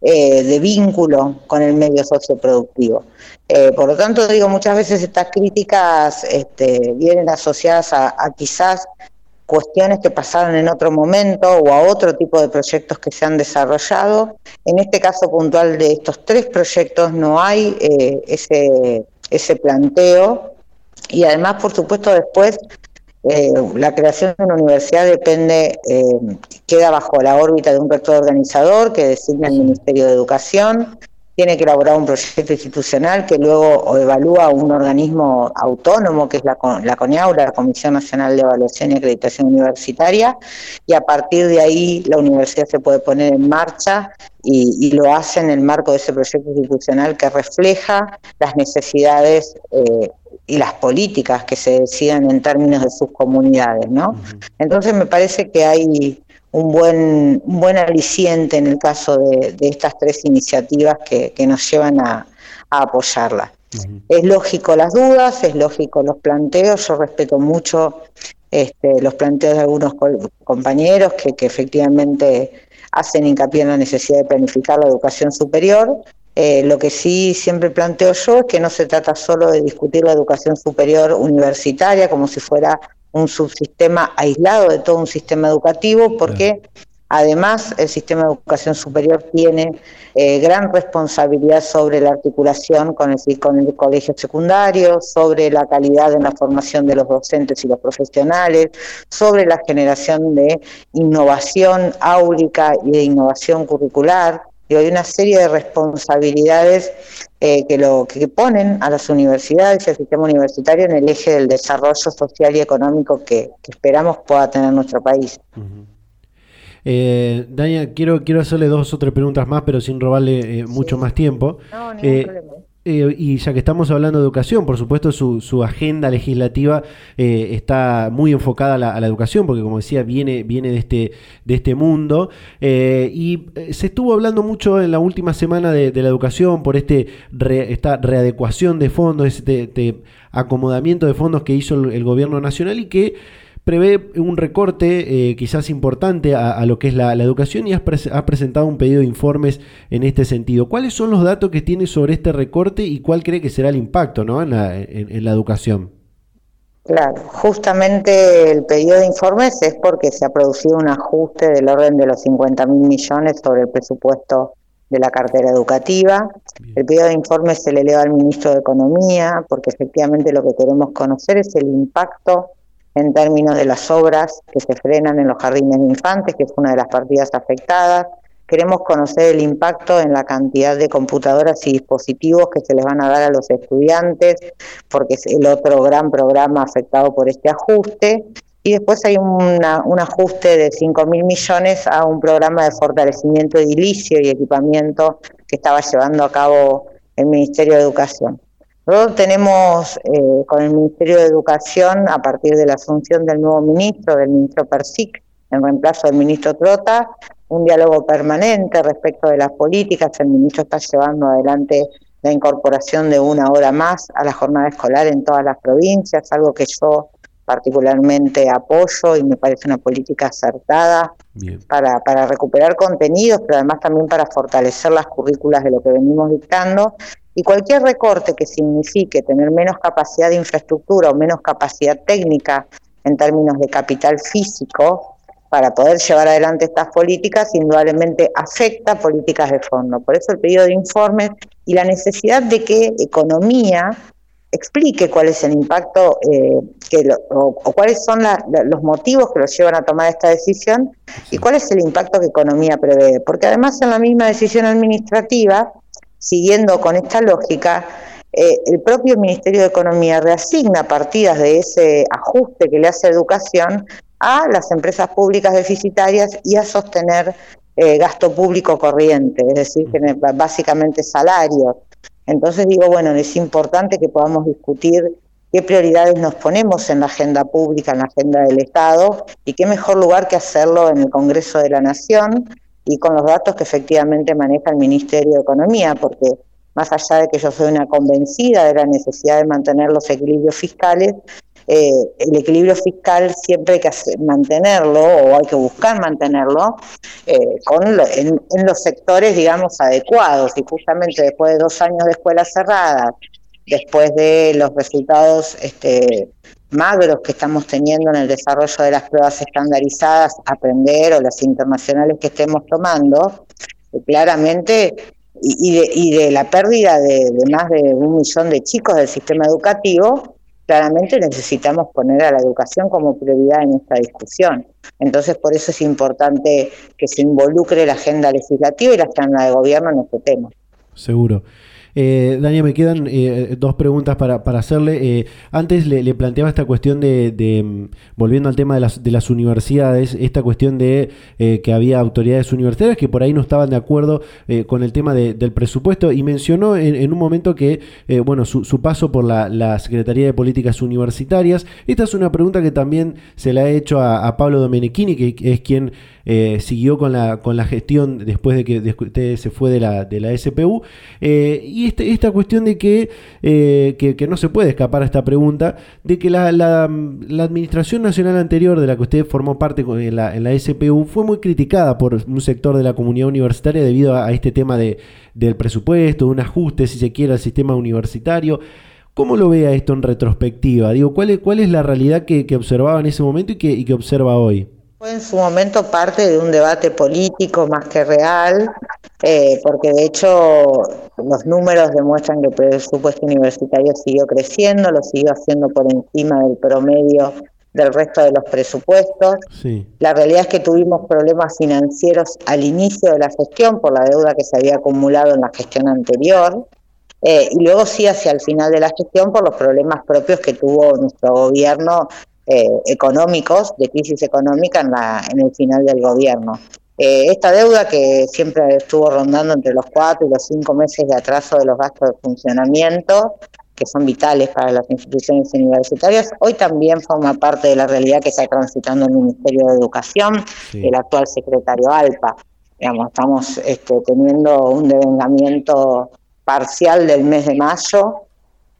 eh, de vínculo con el medio socioproductivo. Eh, por lo tanto, digo, muchas veces estas críticas este, vienen asociadas a, quizás cuestiones que pasaron en otro momento o a otro tipo de proyectos que se han desarrollado. En este caso puntual de estos tres proyectos no hay eh, ese, ese planteo y además, por supuesto, después eh, la creación de una universidad depende, eh, queda bajo la órbita de un rector organizador que designa el Ministerio de Educación, tiene que elaborar un proyecto institucional que luego evalúa un organismo autónomo que es la, la CONIAURA, la Comisión Nacional de Evaluación y Acreditación Universitaria, y a partir de ahí la universidad se puede poner en marcha y, lo hace en el marco de ese proyecto institucional que refleja las necesidades eh, y las políticas que se decidan en términos de sus comunidades, ¿no? Entonces me parece que hay un buen, un buen aliciente en el caso de, estas tres iniciativas que, nos llevan a, apoyarla. Es lógico las dudas, es lógico los planteos, yo respeto mucho este, los planteos de algunos compañeros que, que efectivamente hacen hincapié en la necesidad de planificar la educación superior, eh, lo que sí siempre planteo yo es que no se trata solo de discutir la educación superior universitaria como si fuera un subsistema aislado de todo un sistema educativo, porque además el sistema de educación superior tiene eh, gran responsabilidad sobre la articulación con el, con el colegio secundario, sobre la calidad en la formación de los docentes y los profesionales, sobre la generación de innovación áurica y de innovación curricular Y hay una serie de responsabilidades eh, que, lo, que ponen a las universidades y al sistema universitario en el eje del desarrollo social y económico que, esperamos pueda tener nuestro país. Eh, Dania, quiero, quiero hacerle dos o tres preguntas más, pero sin robarle eh, mucho más tiempo. No, ningún eh, problema. Eh, y ya que estamos hablando de educación, por supuesto su, su agenda legislativa está muy enfocada a la, educación, porque como decía, viene, viene de, este, de este mundo. y se estuvo hablando mucho en la última semana de, la educación por este esta readecuación de fondos, este, acomodamiento de fondos que hizo el gobierno nacional y que prevé un recorte eh, quizás importante a, lo que es la, educación y has, presentado un pedido de informes en este sentido. ¿Cuáles son los datos que tiene sobre este recorte y cuál cree que será el impacto ¿no? en, la, en, la educación? Claro, justamente el pedido de informes es porque se ha producido un ajuste del orden de los 50 mil millones sobre el presupuesto de la cartera educativa. El pedido de informes se le eleva al ministro de Economía porque efectivamente lo que queremos conocer es el impacto en términos de las obras que se frenan en los jardines de infantes, que es una de las partidas afectadas. Queremos conocer el impacto en la cantidad de computadoras y dispositivos que se les van a dar a los estudiantes, porque es el otro gran programa afectado por este ajuste. Y después hay un ajuste de 5 mil millones a un programa de fortalecimiento edilicio y equipamiento que estaba llevando a cabo el Ministerio de Educación. Nosotros tenemos eh, con el Ministerio de Educación, a partir de la asunción del nuevo ministro, del ministro Persic, en reemplazo del ministro Trota, un diálogo permanente respecto de las políticas. El ministro está llevando adelante la incorporación de una hora más a la jornada escolar en todas las provincias, algo que yo particularmente apoyo y me parece una política acertada para, para recuperar contenidos, pero además también para fortalecer las currículas de lo que venimos dictando y cualquier recorte que signifique tener menos capacidad de infraestructura o menos capacidad técnica en términos de capital físico para poder llevar adelante estas políticas, indudablemente afecta políticas de fondo. Por eso el pedido de informes y la necesidad de que economía explique cuál es el impacto eh, que o, cuáles son los motivos que los llevan a tomar esta decisión y cuál es el impacto que economía prevé. Porque además en la misma decisión administrativa siguiendo con esta lógica, eh, el propio Ministerio de Economía reasigna partidas de ese ajuste que le hace educación a las empresas públicas deficitarias y a sostener eh, gasto público corriente, es decir, básicamente salarios. Entonces digo, bueno, es importante que podamos discutir qué prioridades nos ponemos en la agenda pública, en la agenda del Estado, y qué mejor lugar que hacerlo en el Congreso de la Nación, y con los datos que efectivamente maneja el Ministerio de Economía, porque más allá de que yo soy una convencida de la necesidad de mantener los equilibrios fiscales, eh, el equilibrio fiscal siempre hay que mantenerlo o hay que buscar mantenerlo eh, con en, en, los sectores, digamos, adecuados. Y justamente después de dos años de escuelas cerradas, después de los resultados este, magros que estamos teniendo en el desarrollo de las pruebas estandarizadas, aprender o las internacionales que estemos tomando, eh, claramente, y, de, y, de, la pérdida de, más de un millón de chicos del sistema educativo, claramente necesitamos poner a la educación como prioridad en esta discusión. Entonces, por eso es importante que se involucre la agenda legislativa y la agenda de gobierno en este tema. Seguro. Eh, Daniel, me quedan eh, dos preguntas para, hacerle. Eh, antes le, planteaba esta cuestión de, mm, volviendo al tema de las, de las universidades, esta cuestión de eh, que había autoridades universitarias que por ahí no estaban de acuerdo con el tema del presupuesto y mencionó en, un momento que, bueno, su, paso por la, Secretaría de Políticas Universitarias. Esta es una pregunta que también se la ha hecho a, Pablo Domenichini, que es quien siguió con la, con la gestión después de que usted se fue de la, de la SPU. y y este, esta cuestión de eh, que, que, no se puede escapar a esta pregunta, de que la, la, Administración Nacional anterior de la que usted formó parte en la, la SPU fue muy criticada por un sector de la comunidad universitaria debido a, este tema de, del presupuesto, de un ajuste, si se quiere, al sistema universitario. ¿Cómo lo ve a esto en retrospectiva? Digo, ¿cuál es, cuál es la realidad que, observaba en ese momento y que, y que observa hoy? Fue en su momento parte de un debate político más que real, eh, porque de hecho los números demuestran que el presupuesto universitario siguió creciendo, lo siguió haciendo por encima del promedio del resto de los presupuestos. La realidad es que tuvimos problemas financieros al inicio de la gestión por la deuda que se había acumulado en la gestión anterior. Eh, y luego sí hacia el final de la gestión por los problemas propios que tuvo nuestro gobierno eh, económicos, de crisis económica en, la, en el final del gobierno. Eh, esta deuda que siempre estuvo rondando entre los cuatro y los cinco meses de atraso de los gastos de funcionamiento, que son vitales para las instituciones universitarias, hoy también forma parte de la realidad que está transitando el Ministerio de Educación, el actual secretario Alpa. Digamos, estamos este, teniendo un devengamiento parcial del mes de mayo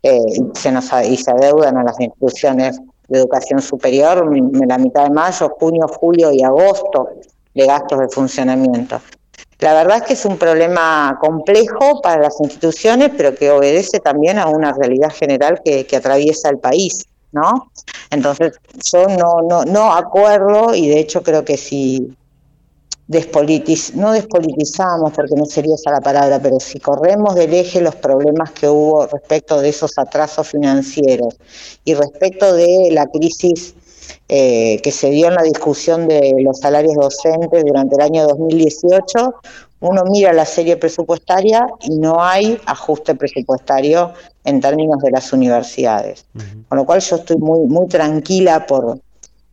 eh, y, se nos, y se adeudan a las instituciones de educación superior la mitad de mayo, junio, julio y agosto de gastos de funcionamiento. La verdad es que es un problema complejo para las instituciones, pero que obedece también a una realidad general que, atraviesa el país, ¿no? Entonces, yo no, no, no acuerdo, y de hecho creo que si despolitiz no despolitizamos, porque no sería esa la palabra, pero si corremos del eje los problemas que hubo respecto de esos atrasos financieros y respecto de la crisis eh, que se dio en la discusión de los salarios docentes durante el año 2018, uno mira la serie presupuestaria y no hay ajuste presupuestario en términos de las universidades. Con lo cual yo estoy muy, muy tranquila por,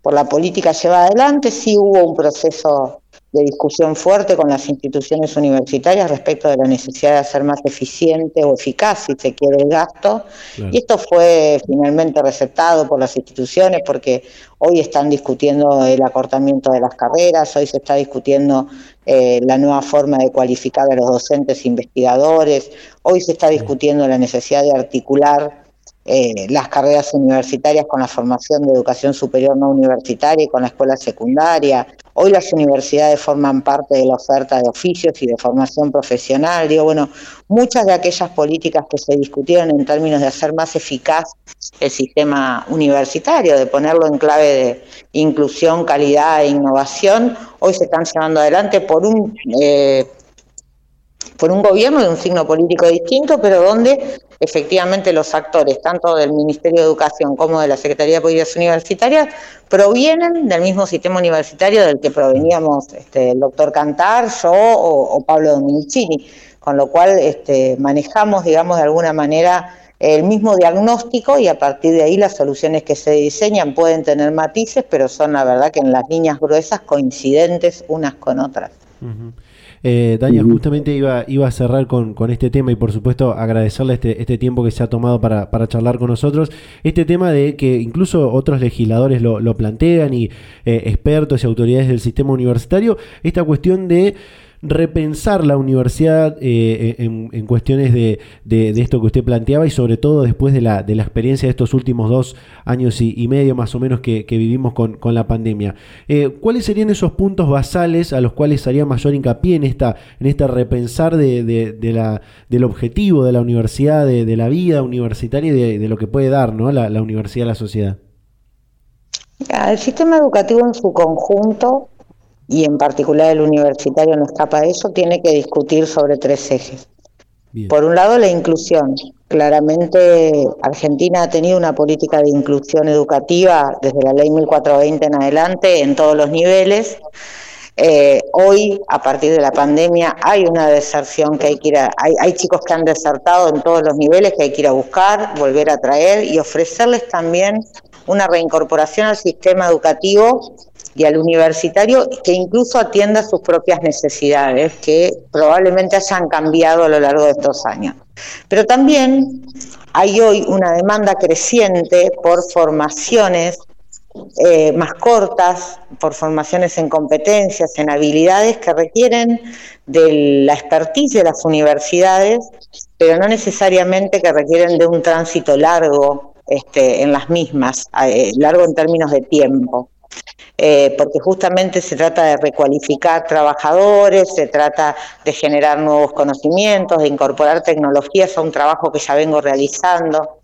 por la política llevada adelante. Sí hubo un proceso de discusión fuerte con las instituciones universitarias respecto de la necesidad de hacer más eficiente o eficaz, si se quiere, el gasto. Y esto fue finalmente receptado por las instituciones porque hoy están discutiendo el acortamiento de las carreras, hoy se está discutiendo eh, la nueva forma de cualificar a los docentes investigadores, hoy se está discutiendo la necesidad de articular eh, las carreras universitarias con la formación de educación superior no universitaria y con la escuela secundaria. Hoy las universidades forman parte de la oferta de oficios y de formación profesional. Digo, bueno, muchas de aquellas políticas que se discutieron en términos de hacer más eficaz el sistema universitario, de ponerlo en clave de inclusión, calidad e innovación, hoy se están llevando adelante por un eh, por un gobierno de un signo político distinto, pero donde efectivamente los actores, tanto del Ministerio de Educación como de la Secretaría de Políticas Universitarias, provienen del mismo sistema universitario del que proveníamos este, el doctor Cantar, yo o, Pablo Dominicini, con lo cual este, manejamos, digamos, de alguna manera el mismo diagnóstico y a partir de ahí las soluciones que se diseñan pueden tener matices, pero son la verdad que en las líneas gruesas coincidentes unas con otras. Eh, justamente iba, iba a cerrar con, este tema y por supuesto agradecerle este, este tiempo que se ha tomado para, charlar con nosotros. Este tema de que incluso otros legisladores lo, plantean y eh, expertos y autoridades del sistema universitario, esta cuestión de repensar la universidad eh, en, cuestiones de, esto que usted planteaba y sobre todo después de la, de la experiencia de estos últimos dos años y, medio más o menos que, vivimos con, la pandemia. Eh, ¿Cuáles serían esos puntos basales a los cuales haría mayor hincapié en esta en este repensar de, la, del objetivo de la universidad, de, la vida universitaria y de, lo que puede dar ¿no? la universidad a la sociedad? El sistema educativo en su conjunto y en particular el universitario no escapa de eso, tiene que discutir sobre tres ejes. Por un lado, la inclusión. Claramente, Argentina ha tenido una política de inclusión educativa desde la ley 1420 en adelante en todos los niveles. Eh, hoy, a partir de la pandemia, hay una deserción que hay que ir a, hay, hay chicos que han desertado en todos los niveles que hay que ir a buscar, volver a traer y ofrecerles también una reincorporación al sistema educativo y al universitario que incluso atienda sus propias necesidades, que probablemente hayan cambiado a lo largo de estos años. Pero también hay hoy una demanda creciente por formaciones eh, más cortas, por formaciones en competencias, en habilidades que requieren de la expertise de las universidades, pero no necesariamente que requieren de un tránsito largo este, en las mismas, eh, largo en términos de tiempo. Eh, porque justamente se trata de recualificar trabajadores, se trata de generar nuevos conocimientos, de incorporar tecnologías a un trabajo que ya vengo realizando.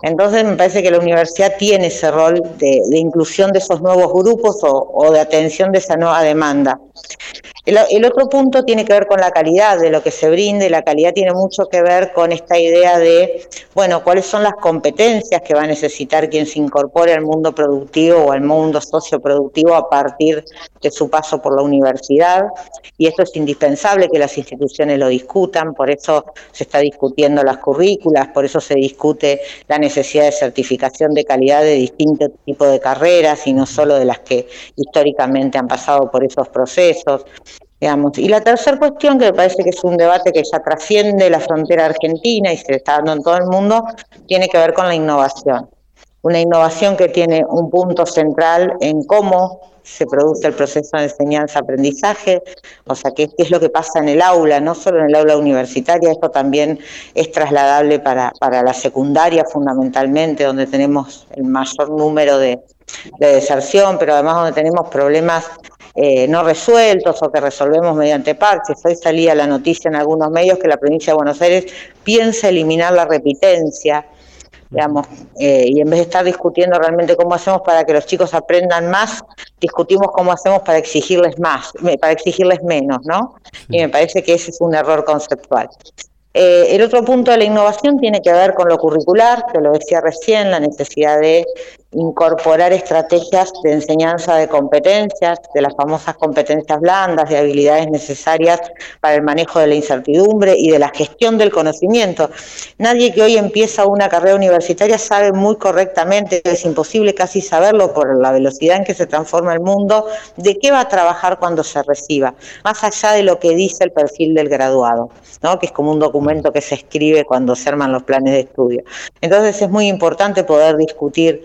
Entonces me parece que la universidad tiene ese rol de, inclusión de esos nuevos grupos o, de atención de esa nueva demanda. El, otro punto tiene que ver con la calidad de lo que se brinda y la calidad tiene mucho que ver con esta idea de, bueno, cuáles son las competencias que va a necesitar quien se incorpore al mundo productivo o al mundo socioproductivo a partir de su paso por la universidad. Y esto es indispensable que las instituciones lo discutan, por eso se está discutiendo las currículas, por eso se discute la necesidad de certificación de calidad de distintos tipos de carreras y no solo de las que históricamente han pasado por esos procesos. Y la tercera cuestión, que me parece que es un debate que ya trasciende la frontera argentina y se está dando en todo el mundo, tiene que ver con la innovación. Una innovación que tiene un punto central en cómo se produce el proceso de enseñanza-aprendizaje, o sea, qué, es lo que pasa en el aula, no solo en el aula universitaria, esto también es trasladable para, para la secundaria fundamentalmente, donde tenemos el mayor número de, de deserción, pero además donde tenemos problemas eh, no resueltos o que resolvemos mediante parches. Hoy salía la noticia en algunos medios que la provincia de Buenos Aires piensa eliminar la repitencia, digamos, eh, y en vez de estar discutiendo realmente cómo hacemos para que los chicos aprendan más, discutimos cómo hacemos para exigirles más, para exigirles menos, ¿no? Y me parece que ese es un error conceptual. Eh, el otro punto de la innovación tiene que ver con lo curricular, que lo decía recién, la necesidad de incorporar estrategias de enseñanza de competencias, de las famosas competencias blandas, de habilidades necesarias para el manejo de la incertidumbre y de la gestión del conocimiento. Nadie que hoy empieza una carrera universitaria sabe muy correctamente, es imposible casi saberlo por la velocidad en que se transforma el mundo, de qué va a trabajar cuando se reciba, más allá de lo que dice el perfil del graduado, ¿no? que es como un documento que se escribe cuando se arman los planes de estudio. Entonces es muy importante poder discutir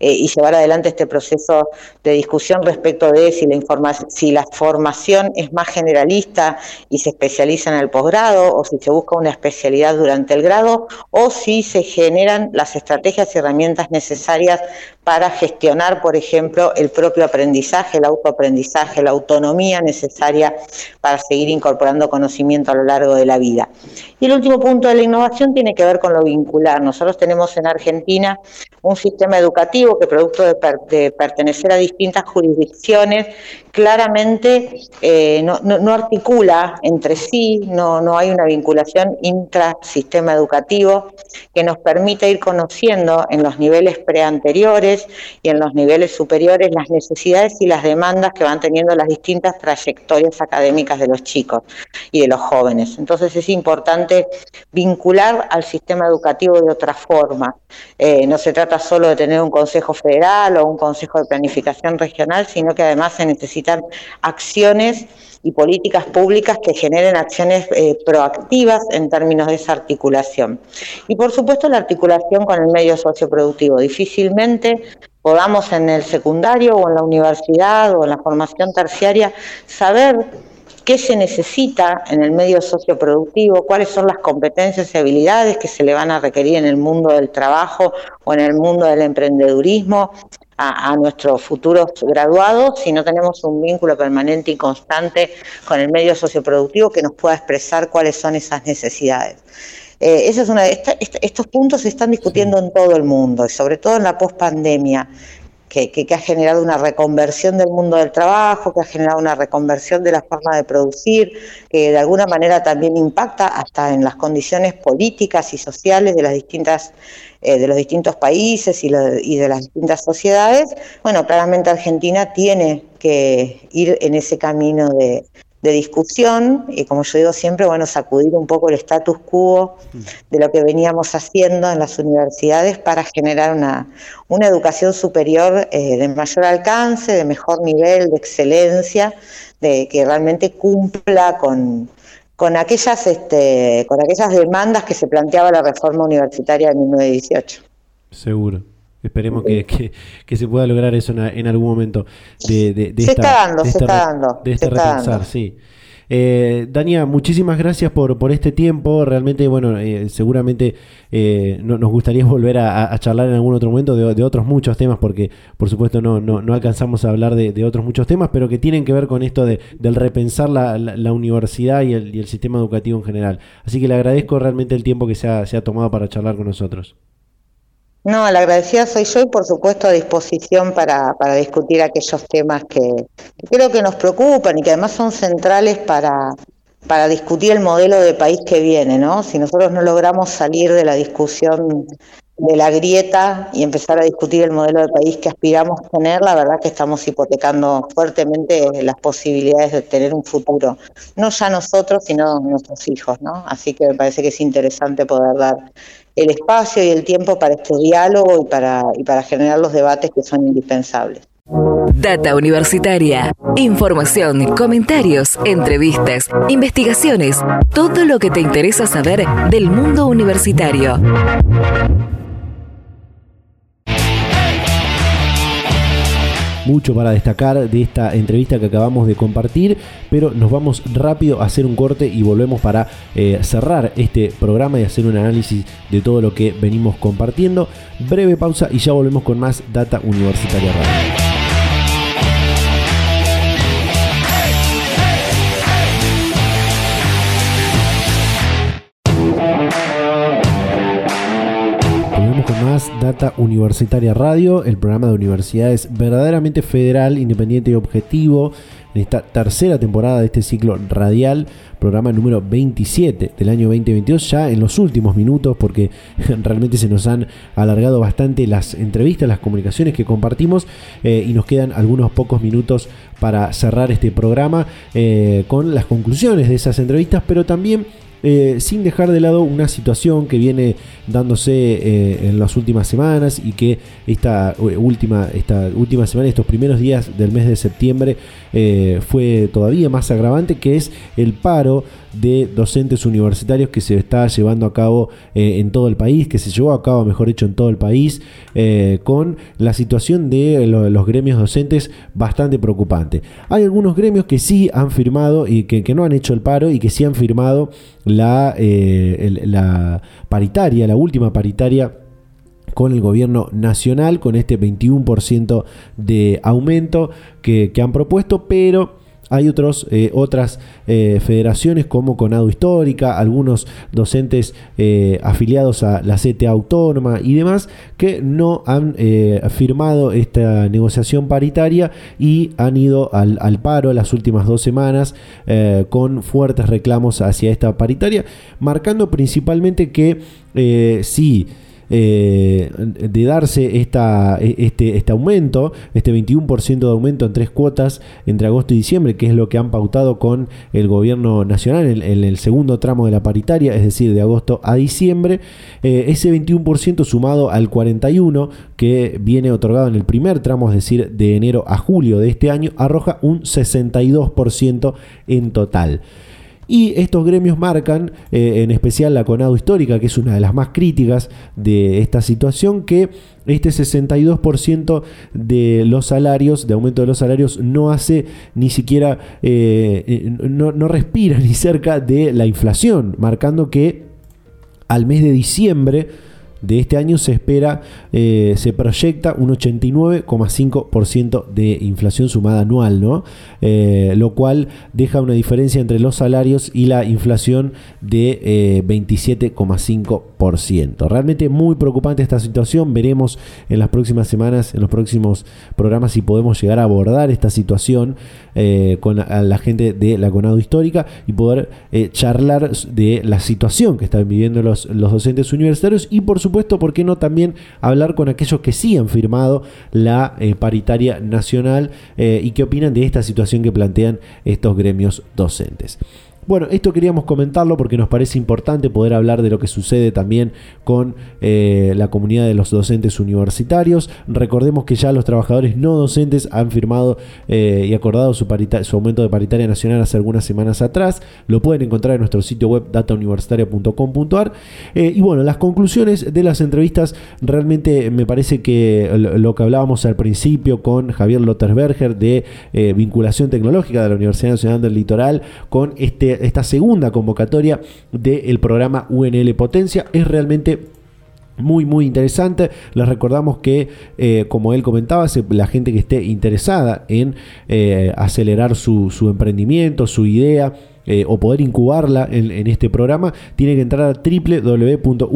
eh, y llevar adelante este proceso de discusión respecto de si la, si la formación es más generalista y se especializa en el posgrado o si se busca una especialidad durante el grado o si se generan las estrategias y herramientas necesarias para gestionar, por ejemplo, el propio aprendizaje, el autoaprendizaje, la autonomía necesaria para seguir incorporando conocimiento a lo largo de la vida. Y el último punto de la innovación tiene que ver con lo vincular. Nosotros tenemos en Argentina un sistema educativo que, producto de, pertenecer a distintas jurisdicciones, claramente eh, no, articula entre sí, no, no hay una vinculación intrasistema educativo que nos permita ir conociendo en los niveles preanteriores y en los niveles superiores las necesidades y las demandas que van teniendo las distintas trayectorias académicas de los chicos y de los jóvenes. Entonces es importante vincular al sistema educativo de otra forma. Eh, no se trata solo de tener un Consejo Federal o un Consejo de Planificación Regional, sino que además se necesitan acciones y políticas públicas que generen acciones eh, proactivas en términos de esa articulación. Y por supuesto la articulación con el medio socioproductivo. Difícilmente podamos en el secundario o en la universidad o en la formación terciaria saber qué se necesita en el medio socioproductivo, cuáles son las competencias y habilidades que se le van a requerir en el mundo del trabajo o en el mundo del emprendedurismo, a, nuestros futuros graduados si no tenemos un vínculo permanente y constante con el medio socioproductivo que nos pueda expresar cuáles son esas necesidades. Eh, es una, estos puntos se están discutiendo en todo el mundo y sobre todo en la pospandemia que, ha generado una reconversión del mundo del trabajo, que ha generado una reconversión de la forma de producir, que de alguna manera también impacta hasta en las condiciones políticas y sociales de las distintas eh, de los distintos países y, y, de las distintas sociedades, bueno, claramente Argentina tiene que ir en ese camino de, de discusión y como yo digo siempre, bueno, sacudir un poco el status quo de lo que veníamos haciendo en las universidades para generar una, una educación superior eh, de mayor alcance, de mejor nivel, de excelencia, de que realmente cumpla con, con aquellas este, con aquellas demandas que se planteaba la reforma universitaria de 1918. Seguro. Esperemos que, se pueda lograr eso en, algún momento. De, de, se está dando, se está dando. De este repensar, sí. Eh, Dania, muchísimas gracias por, por este tiempo. Realmente, bueno, eh, seguramente eh, nos gustaría (laughs) volver a, charlar en algún otro momento de, otros muchos temas, porque por supuesto no, no, alcanzamos a hablar de, otros muchos temas, pero que tienen que ver con esto de, del repensar la, la, universidad y el, y el, sistema educativo en general. Así que le agradezco realmente el tiempo que se ha, se ha tomado para charlar con nosotros. No, la agradecida soy yo y por supuesto a disposición para, para discutir aquellos temas que, creo que nos preocupan y que además son centrales para, para discutir el modelo de país que viene, ¿no? Si nosotros no logramos salir de la discusión de la grieta y empezar a discutir el modelo de país que aspiramos tener, la verdad que estamos hipotecando fuertemente las posibilidades de tener un futuro, no ya nosotros, sino nuestros hijos, ¿no? Así que me parece que es interesante poder dar el espacio y el tiempo para este diálogo y para, y para generar los debates que son indispensables. Data Universitaria. Información, comentarios, entrevistas, investigaciones, todo lo que te interesa saber del mundo universitario. Mucho para destacar de esta entrevista que acabamos de compartir, pero nos vamos rápido a hacer un corte y volvemos para eh, cerrar este programa y hacer un análisis de todo lo que venimos compartiendo. Breve pausa y ya volvemos con más Data Universitaria Radio. Data Universitaria Radio, el programa de universidades verdaderamente federal, independiente y objetivo en esta tercera temporada de este ciclo radial, programa número 27 del año 2022, ya en los últimos minutos, porque (laughs) realmente se nos han alargado bastante las entrevistas, las comunicaciones que compartimos eh, y nos quedan algunos pocos minutos para cerrar este programa eh, con las conclusiones de esas entrevistas, pero también eh, sin dejar de lado una situación que viene dándose eh, en las últimas semanas y que esta eh, última, esta última semana, estos primeros días del mes de septiembre, fue todavía más agravante, que es el paro de docentes universitarios que se está llevando a cabo en todo el país, que se llevó a cabo, mejor dicho, en todo el país, con la situación de los gremios docentes bastante preocupante. Hay algunos gremios que sí han firmado y que, que no han hecho el paro y que sí han firmado la, eh, la paritaria, la última paritaria con el gobierno nacional, con este 21% de aumento que han propuesto, pero hay otros, eh, otras eh, federaciones como Conado Histórica, algunos docentes eh, afiliados a la CTA Autónoma y demás que no han firmado esta negociación paritaria y han ido al, paro las últimas dos semanas con fuertes reclamos hacia esta paritaria, marcando principalmente que si eh, de darse e, este, este aumento, este 21% de aumento en tres cuotas entre agosto y diciembre, que es lo que han pautado con el gobierno nacional en, el segundo tramo de la paritaria, es decir, de agosto a diciembre, eh, ese 21% sumado al 41% que viene otorgado en el primer tramo, es decir, de enero a julio de este año, arroja un 62% en total. Y estos gremios marcan, eh, en especial la Conado Histórica, que es una de las más críticas de esta situación, que este 62% de los salarios, de aumento de los salarios, no hace ni siquiera, eh, eh, no, no respira (laughs) ni cerca de la inflación, marcando que al mes de diciembre, de este año se espera, eh, se proyecta un 89,5% de inflación sumada anual, ¿no? Eh, lo cual deja una diferencia entre los salarios y la inflación de 27,5%. Eh, Realmente muy preocupante esta situación. Veremos en las próximas semanas, en los próximos programas, si podemos llegar a abordar esta situación con la, gente de la Conado Histórica y poder charlar de la situación que están viviendo los, docentes universitarios y por supuesto ¿por qué no también hablar con aquellos que sí han firmado la eh, paritaria nacional eh, y qué opinan de esta situación que plantean estos gremios docentes? Bueno, esto queríamos comentarlo porque nos parece importante poder hablar de lo que sucede también con eh, la comunidad de los docentes universitarios. Recordemos que ya los trabajadores no docentes han firmado eh, y acordado su, aumento de paritaria nacional hace algunas semanas atrás. Lo pueden encontrar en nuestro sitio web datauniversitaria.com.ar. Eh, y bueno, las conclusiones de las entrevistas realmente me parece que lo, que hablábamos al principio con Javier Lottersberger de vinculación tecnológica de la Universidad Nacional del Litoral con este esta segunda convocatoria del programa UNL Potencia. Es realmente muy muy interesante. Les recordamos que, eh, como él comentaba, la gente que esté interesada en eh, acelerar su, emprendimiento, su idea, eh, o poder incubarla en, este programa, tiene que entrar a www.unl.edu.ar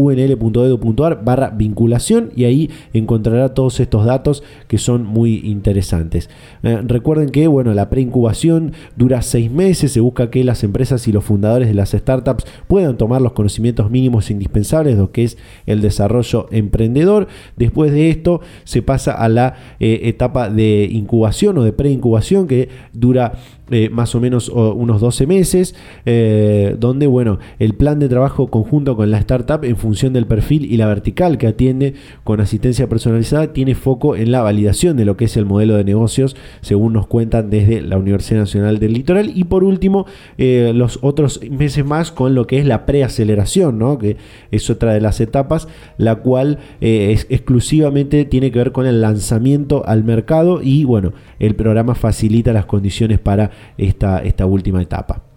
barra vinculación y ahí encontrará todos estos datos que son muy interesantes. Eh, recuerden que bueno, la preincubación dura seis meses, se busca que las empresas y los fundadores de las startups puedan tomar los conocimientos mínimos indispensables de lo que es el desarrollo emprendedor. Después de esto se pasa a la eh, etapa de incubación o de preincubación que dura eh, más o menos unos 12 meses, eh, donde bueno, el plan de trabajo conjunto con la startup en función del perfil y la vertical que atiende con asistencia personalizada tiene foco en la validación de lo que es el modelo de negocios, según nos cuentan desde la Universidad Nacional del Litoral. Y por último, eh, los otros meses más con lo que es la preaceleración, ¿no? que es otra de las etapas, la cual exclusivamente tiene que ver con el lanzamiento al mercado y bueno, el programa facilita las condiciones para esta, esta última etapa.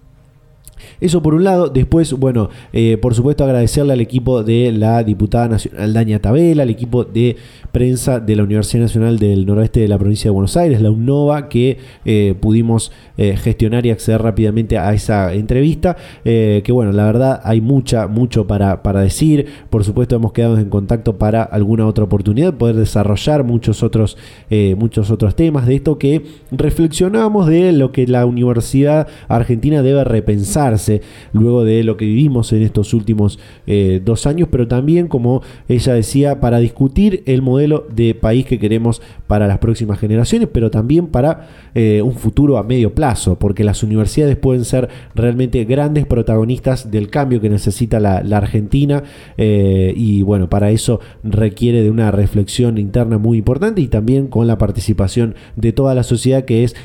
Eso por un lado. Después, bueno, eh, por supuesto agradecerle al equipo de la diputada nacional Daña Tabela, al equipo de prensa de la Universidad Nacional del Noroeste de la provincia de Buenos Aires, la UNOVA, que eh, pudimos eh, gestionar y acceder rápidamente a esa entrevista. que bueno, la verdad hay mucha, mucho para, para decir. Por supuesto, hemos quedado en contacto para alguna otra oportunidad, poder desarrollar muchos otros, muchos otros temas de esto que reflexionamos de lo que la Universidad Argentina debe luego de lo que vivimos en estos últimos eh, dos años, pero también, como ella decía, para discutir el modelo de país que queremos para las próximas generaciones, pero también para eh, un futuro a medio plazo, porque las universidades pueden ser realmente grandes protagonistas del cambio que necesita la, Argentina eh, y bueno, para eso requiere de una reflexión interna muy importante y también con la participación de toda la sociedad que es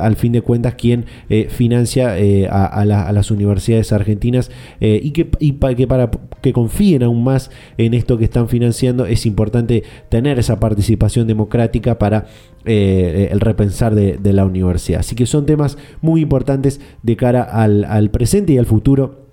al fin de cuentas quien financia a, a las universidades argentinas eh, y, que, que para que confíen aún más en esto que están financiando es importante tener esa participación democrática para eh, el repensar de, la universidad. Así que son temas muy importantes de cara al, presente y al futuro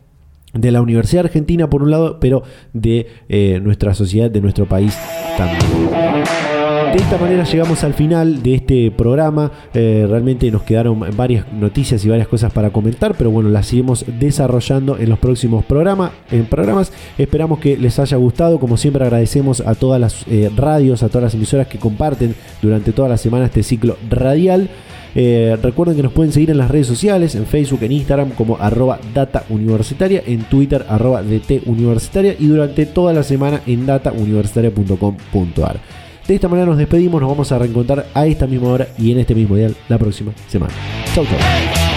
de la Universidad Argentina por un lado, pero de eh, nuestra sociedad, de nuestro país también. De esta manera llegamos al final de este programa. Eh, realmente nos quedaron varias noticias y varias cosas para comentar, pero bueno, las iremos desarrollando en los próximos programas. En programas esperamos que les haya gustado. Como siempre agradecemos a todas las eh, radios, a todas las emisoras que comparten durante toda la semana este ciclo radial. Eh, recuerden que nos pueden seguir en las redes sociales, en Facebook, en Instagram como arroba data universitaria, en Twitter arroba dt universitaria y durante toda la semana en datauniversitaria.com.ar. De esta manera nos despedimos, nos vamos a reencontrar a esta misma hora y en este mismo día la próxima semana. Chau, chau.